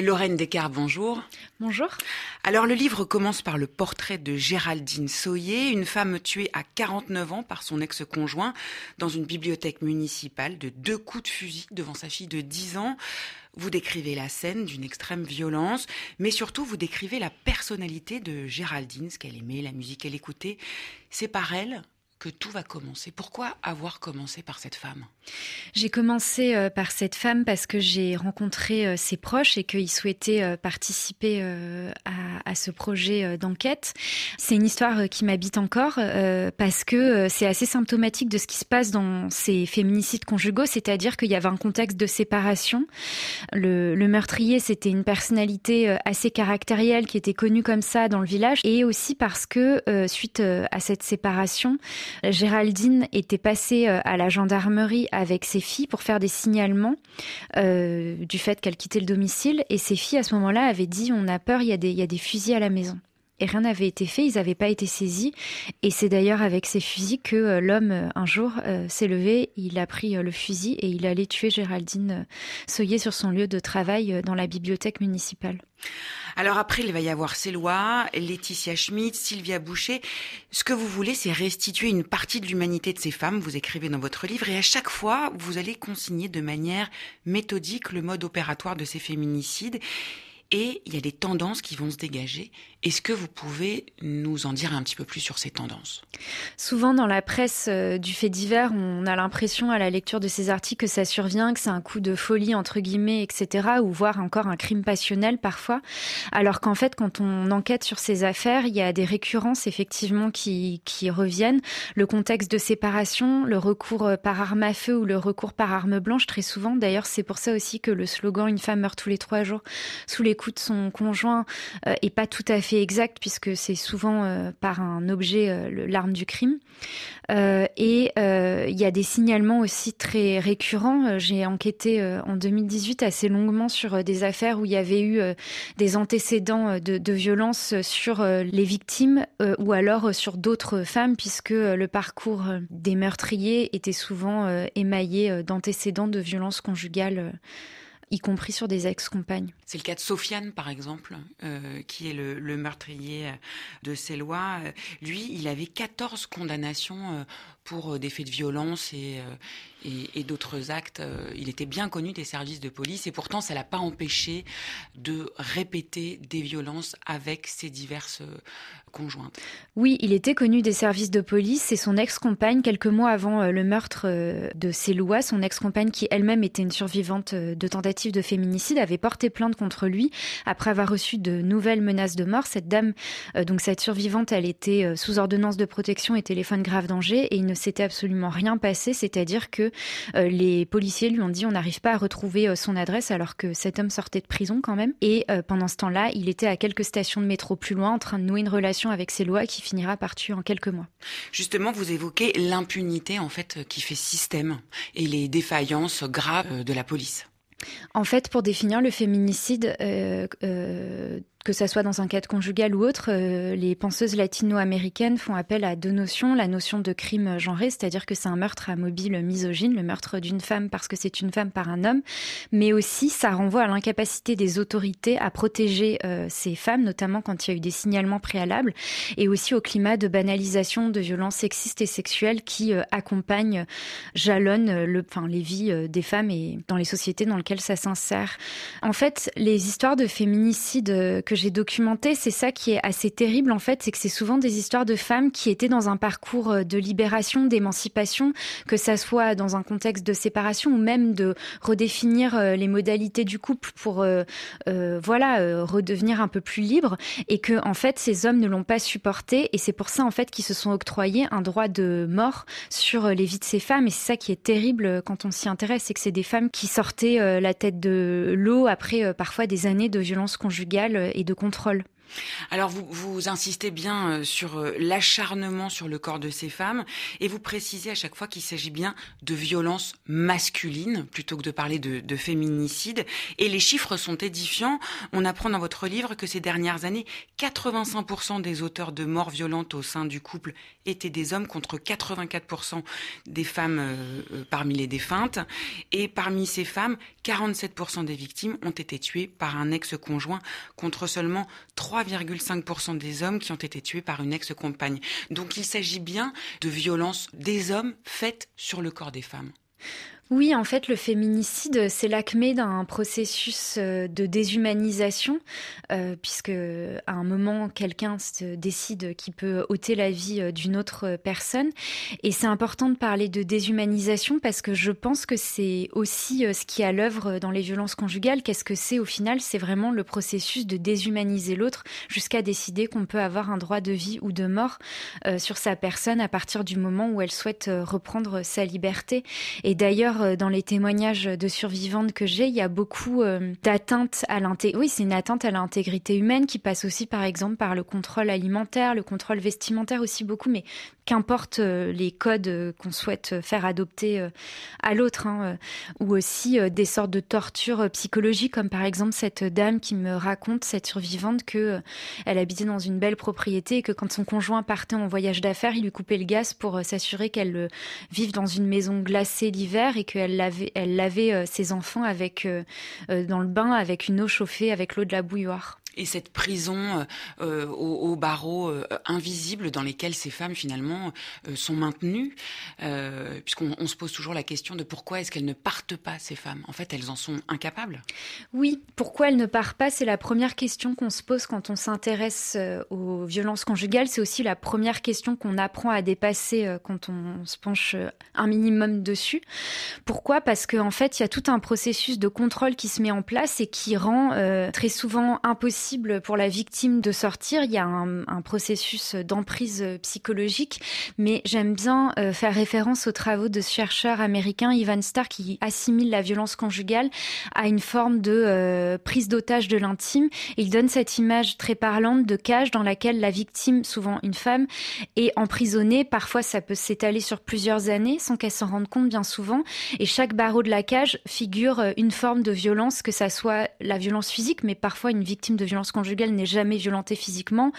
Lorraine Descartes, bonjour. Bonjour. Alors le livre commence par le portrait de Géraldine Soyer, une femme tuée à 49 ans par son ex-conjoint dans une bibliothèque municipale de deux coups de fusil devant sa fille de 10 ans. Vous décrivez la scène d'une extrême violence, mais surtout vous décrivez la personnalité de Géraldine, ce qu'elle aimait, la musique qu'elle écoutait. C'est par elle que tout va commencer. Pourquoi avoir commencé par cette femme? J'ai commencé euh, par cette femme parce que j'ai rencontré euh, ses proches et qu'ils souhaitaient euh, participer à, ce projet d'enquête. C'est une histoire qui m'habite encore parce que c'est assez symptomatique de ce qui se passe dans ces féminicides conjugaux, c'est-à-dire qu'il y avait un contexte de séparation. Le, le meurtrier, c'était une personnalité assez caractérielle qui était connue comme ça dans le village et aussi parce que suite à cette séparation, Géraldine était passée euh, à la gendarmerie avec ses filles pour faire des signalements euh, du fait qu'elle quittait le domicile. Et ses filles, à ce moment-là, avaient dit on a peur, il y a des, il y a des fusils à la maison et rien n'avait été fait, ils n'avaient pas été saisis. Et c'est d'ailleurs avec ces fusils que euh, l'homme, un jour, s'est levé, il a pris le fusil et il allait tuer Géraldine Soyer sur son lieu de travail dans la bibliothèque municipale. Alors après, il va y avoir lois, Laetitia Schmidt, Sylvia Boucher. Ce que vous voulez, c'est restituer une partie de l'humanité de ces femmes, vous écrivez dans votre livre, et à chaque fois, vous allez consigner de manière méthodique le mode opératoire de ces féminicides et il y a des tendances qui vont se dégager. Est-ce que vous pouvez nous en dire un petit peu plus sur ces tendances? Souvent dans la presse euh, du fait divers, on a l'impression à la lecture de ces articles que ça survient, que c'est un coup de folie entre guillemets, etc., ou voire encore un crime passionnel parfois. Alors qu'en fait, quand on enquête sur ces affaires, il y a des récurrences effectivement qui, qui reviennent. Le contexte de séparation, le recours euh, par arme à feu ou le recours par arme blanche, très souvent. D'ailleurs, c'est pour ça aussi que le slogan "Une femme meurt tous les trois jours" sous les de son conjoint euh, est pas tout à fait exact puisque c'est souvent euh, par un objet euh, l'arme du crime. et il y a des signalements aussi très récurrents. J'ai enquêté en 2018 assez longuement sur des affaires où il y avait eu des antécédents de, de violence sur les victimes ou alors sur d'autres femmes puisque le parcours des meurtriers était souvent émaillé d'antécédents de violences conjugales y compris sur des ex-compagnes. C'est le cas de Sofiane, par exemple, euh, qui est le, meurtrier de Célois. Lui, il avait 14 condamnations euh, pour euh, des faits de violence et, et, d'autres actes. Il était bien connu des services de police et pourtant, ça l'a pas empêché de répéter des violences avec ses diverses conjointes. Oui, il était connu des services de police et son ex-compagne, quelques mois avant le meurtre de Célois, son ex-compagne qui elle-même était une survivante de tentative de féminicide avait porté plainte contre lui après avoir reçu de nouvelles menaces de mort. Cette dame, euh, donc cette survivante, elle était euh, sous ordonnance de protection et téléphone grave danger et il ne s'était absolument rien passé, c'est-à-dire que euh, les policiers lui ont dit on n'arrive pas à retrouver son adresse alors que cet homme sortait de prison quand même. Et pendant ce temps-là, il était à quelques stations de métro plus loin en train de nouer une relation avec ses lois qui finira par tuer en quelques mois. Justement, vous évoquez l'impunité en fait qui fait système et les défaillances graves de la police. En fait, pour définir le féminicide, euh, euh, que ça soit dans un cadre conjugal ou autre, euh, les penseuses latino-américaines font appel à deux notions. La notion de crime genré, c'est-à-dire que c'est un meurtre à mobile misogyne, le meurtre d'une femme parce que c'est une femme par un homme, mais aussi ça renvoie à l'incapacité des autorités à protéger euh, ces femmes, notamment quand il y a eu des signalements préalables, et aussi au climat de banalisation de violences sexistes et sexuelles qui euh, accompagnent, jalonnent le, enfin, les vies des femmes et dans les sociétés dans lesquelles ça s'insère. En fait, les histoires de féminicide que que j'ai documenté, c'est ça qui est assez terrible en fait, c'est que c'est souvent des histoires de femmes qui étaient dans un parcours euh, de libération, d'émancipation, que ça soit dans un contexte de séparation ou même de redéfinir euh, les modalités du couple pour euh, voilà redevenir un peu plus libre, et que en fait ces hommes ne l'ont pas supporté et c'est pour ça en fait qu'ils se sont octroyés un droit de mort sur les vies de ces femmes et c'est ça qui est terrible quand on s'y intéresse, c'est que c'est des femmes qui sortaient la tête de l'eau après parfois des années de violences conjugales et de contrôle. Alors vous, vous insistez bien euh, sur euh, l'acharnement sur le corps de ces femmes et vous précisez à chaque fois qu'il s'agit bien de violences masculines plutôt que de parler de, de féminicide. Et les chiffres sont édifiants. On apprend dans votre livre que ces dernières années, 85% des auteurs de morts violentes au sein du couple étaient des hommes contre 84% des femmes euh, parmi les défuntes. Et parmi ces femmes, 47% des victimes ont été tuées par un ex-conjoint contre seulement 3,5% des hommes qui ont été tués par une ex-compagne. Donc il s'agit bien de violences des hommes faites sur le corps des femmes. Oui, en fait, le féminicide, c'est l'acmé d'un processus euh, de déshumanisation, euh, puisque à un moment, quelqu'un décide qu'il peut ôter la vie euh, d'une autre personne. Et c'est important de parler de déshumanisation parce que je pense que c'est aussi ce qui est à l'œuvre dans les violences conjugales. Qu'est-ce que c'est au final? C'est vraiment le processus de déshumaniser l'autre jusqu'à décider qu'on peut avoir un droit de vie ou de mort sur sa personne à partir du moment où elle souhaite reprendre sa liberté. Et d'ailleurs, euh, dans les témoignages de survivantes que j'ai, il y a beaucoup euh, d'atteintes à l'intégrité. Atteinte à l'intégrité humaine qui passe aussi, par exemple, par le contrôle alimentaire, le contrôle vestimentaire aussi beaucoup, mais qu'importe euh, les codes qu'on souhaite faire adopter à l'autre, hein, ou aussi des sortes de tortures psychologiques, comme par exemple cette dame qui me raconte, cette survivante, que elle habitait dans une belle propriété et que quand son conjoint partait en voyage d'affaires, il lui coupait le gaz pour s'assurer qu'elle vive dans une maison glacée l'hiver et qu'elle lavait, elle lavait euh, ses enfants avec, euh, euh, dans le bain avec une eau chauffée, avec l'eau de la bouilloire et cette prison euh, euh aux, barreaux euh, invisibles dans lesquels ces femmes finalement sont maintenues, puisqu'on se pose toujours la question de pourquoi est-ce qu'elles ne partent pas ces femmes? En fait, elles en sont incapables. Oui, pourquoi elles ne partent pas, c'est la première question qu'on se pose quand on s'intéresse aux violences conjugales. C'est aussi la première question qu'on apprend à dépasser quand on se penche un minimum dessus. Pourquoi? Parce qu'en en fait, il y a tout un processus de contrôle qui se met en place et qui rend très souvent impossible pour la victime de sortir. Il y a un, processus d'emprise psychologique, mais j'aime bien euh, faire référence aux travaux de ce chercheur américain Ivan Starr qui assimile la violence conjugale à une forme de euh, prise d'otage de l'intime. Il donne cette image très parlante de cage dans laquelle la victime, souvent une femme, est emprisonnée. Parfois, ça peut s'étaler sur plusieurs années sans qu'elle s'en rende compte bien souvent. Et chaque barreau de la cage figure euh, une forme de violence, que ça soit la violence physique, mais parfois une victime de violence conjugale n'est jamais violentée physiquement,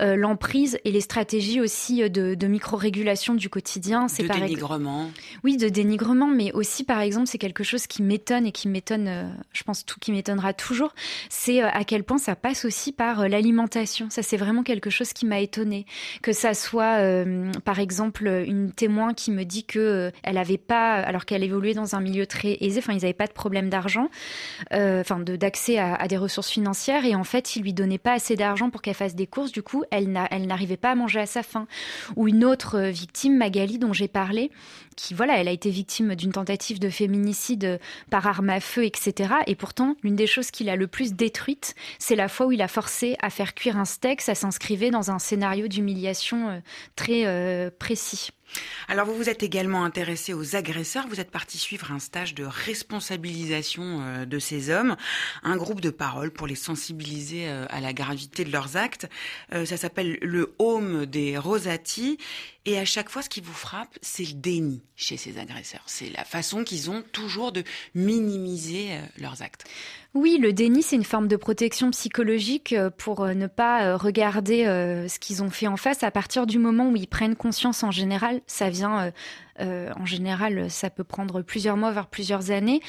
euh, l'emprise et les stratégies aussi euh, de, micro-régulation du quotidien. C'est de dénigrement. Oui, de dénigrement, mais aussi, par exemple, c'est quelque chose qui m'étonne et qui m'étonne, euh, je pense tout qui m'étonnera toujours, c'est à quel point ça passe aussi par l'alimentation. Ça, c'est vraiment quelque chose qui m'a étonnée. Que ça soit, par exemple, une témoin qui me dit que elle avait pas, alors qu'elle évoluait dans un milieu très aisé, enfin, ils n'avaient pas de problème d'argent, enfin, d'accès à, à des ressources financières, et en fait, fait, il lui donnait pas assez d'argent pour qu'elle fasse des courses. Du coup, elle n'arrivait pas à manger à sa faim. Ou une autre euh, victime, Magali, dont j'ai parlé, qui, voilà, elle a été victime d'une tentative de féminicide euh, par arme à feu, etc. Et pourtant, l'une des choses qu'il a le plus détruite, c'est la fois où il a forcé à faire cuire un steak. Ça s'inscrivait dans un scénario d'humiliation euh, très précis. Alors vous vous êtes également intéressé aux agresseurs, vous êtes parti suivre un stage de responsabilisation euh, de ces hommes, un groupe de parole pour les sensibiliser euh, à la gravité de leurs actes. Euh, ça s'appelle le Home des Rosati et à chaque fois ce qui vous frappe, c'est le déni chez ces agresseurs. C'est la façon qu'ils ont toujours de minimiser leurs actes. Oui, le déni, c'est une forme de protection psychologique pour ne pas regarder ce qu'ils ont fait en face à partir du moment où ils prennent conscience en général ça vient euh, en général, ça peut prendre plusieurs mois, voire plusieurs années.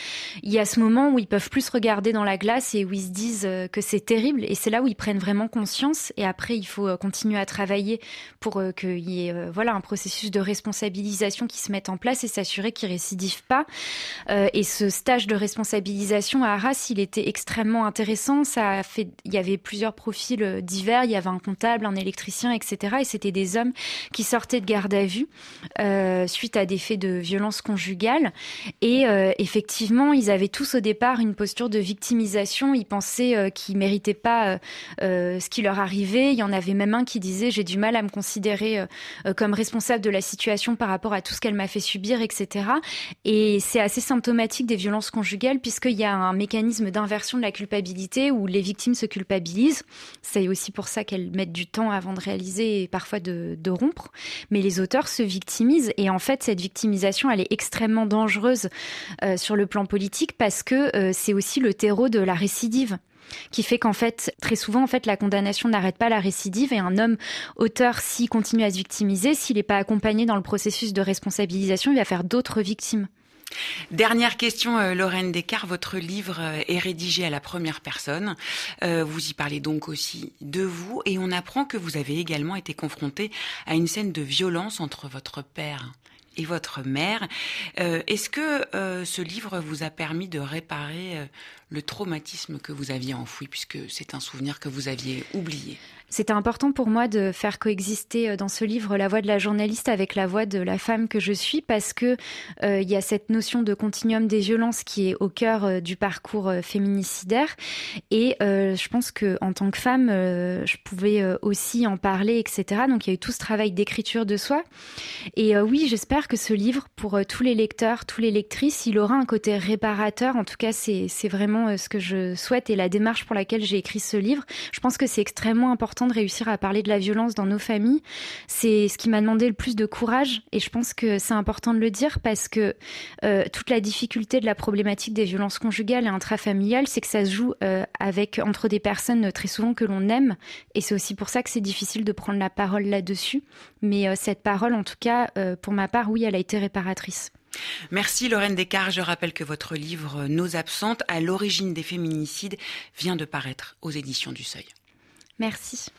Il y a ce moment où ils peuvent plus regarder dans la glace et où ils se disent euh, que c'est terrible. Et c'est là où ils prennent vraiment conscience. Et après, il faut euh, continuer à travailler pour qu'il y ait voilà un processus de responsabilisation qui se mette en place et s'assurer qu'ils récidivent pas. et ce stage de responsabilisation à Arras, il était extrêmement intéressant. Ça a fait, il y avait plusieurs profils divers. Il y avait un comptable, un électricien, etc. Et c'était des hommes qui sortaient de garde à vue suite à à des faits de violence conjugale. Et effectivement, ils avaient tous au départ une posture de victimisation. Ils pensaient qu'ils méritaient pas ce qui leur arrivait. Il y en avait même un qui disait j'ai du mal à me considérer comme responsable de la situation par rapport à tout ce qu'elle m'a fait subir, etc. Et c'est assez symptomatique des violences conjugales puisqu'il y a un mécanisme d'inversion de la culpabilité où les victimes se culpabilisent. C'est aussi pour ça qu'elles mettent du temps avant de réaliser et parfois de, rompre. Mais les auteurs se victimisent et en fait cette victimisation elle est extrêmement dangereuse euh, sur le plan politique parce que euh, c'est aussi le terreau de la récidive qui fait qu'en fait, très souvent, en fait, la condamnation n'arrête pas la récidive et un homme auteur, s'il continue à se victimiser, s'il n'est pas accompagné dans le processus de responsabilisation, il va faire d'autres victimes. Dernière question, euh, Lorraine Descartes. Votre livre est rédigé à la première personne. Vous y parlez donc aussi de vous et on apprend que vous avez également été confronté à une scène de violence entre votre père et votre mère. Est-ce que ce livre vous a permis de réparer le traumatisme que vous aviez enfoui, puisque c'est un souvenir que vous aviez oublié. C'était important pour moi de faire coexister euh, dans ce livre la voix de la journaliste avec la voix de la femme que je suis parce que euh, il y a cette notion de continuum des violences qui est au cœur euh, du parcours féminicidaire. Et je pense que en tant que femme je pouvais aussi en parler etc donc il y a eu tout ce travail d'écriture de soi. Et oui j'espère que ce livre pour tous les lecteurs tous les lectrices il aura un côté réparateur. En tout cas c'est vraiment ce que je souhaite et la démarche pour laquelle j'ai écrit ce livre je pense que c'est extrêmement important de réussir à parler de la violence dans nos familles. C'est ce qui m'a demandé le plus de courage et je pense que c'est important de le dire parce que euh, toute la difficulté de la problématique des violences conjugales et intrafamiliales, c'est que ça se joue euh, avec entre des personnes euh, très souvent que l'on aime et c'est aussi pour ça que c'est difficile de prendre la parole là-dessus. Mais cette parole, en tout cas, pour ma part, oui, elle a été réparatrice. Merci Lorraine Descartes. Je rappelle que votre livre Nos absentes à l'origine des féminicides vient de paraître aux éditions du Seuil. Merci.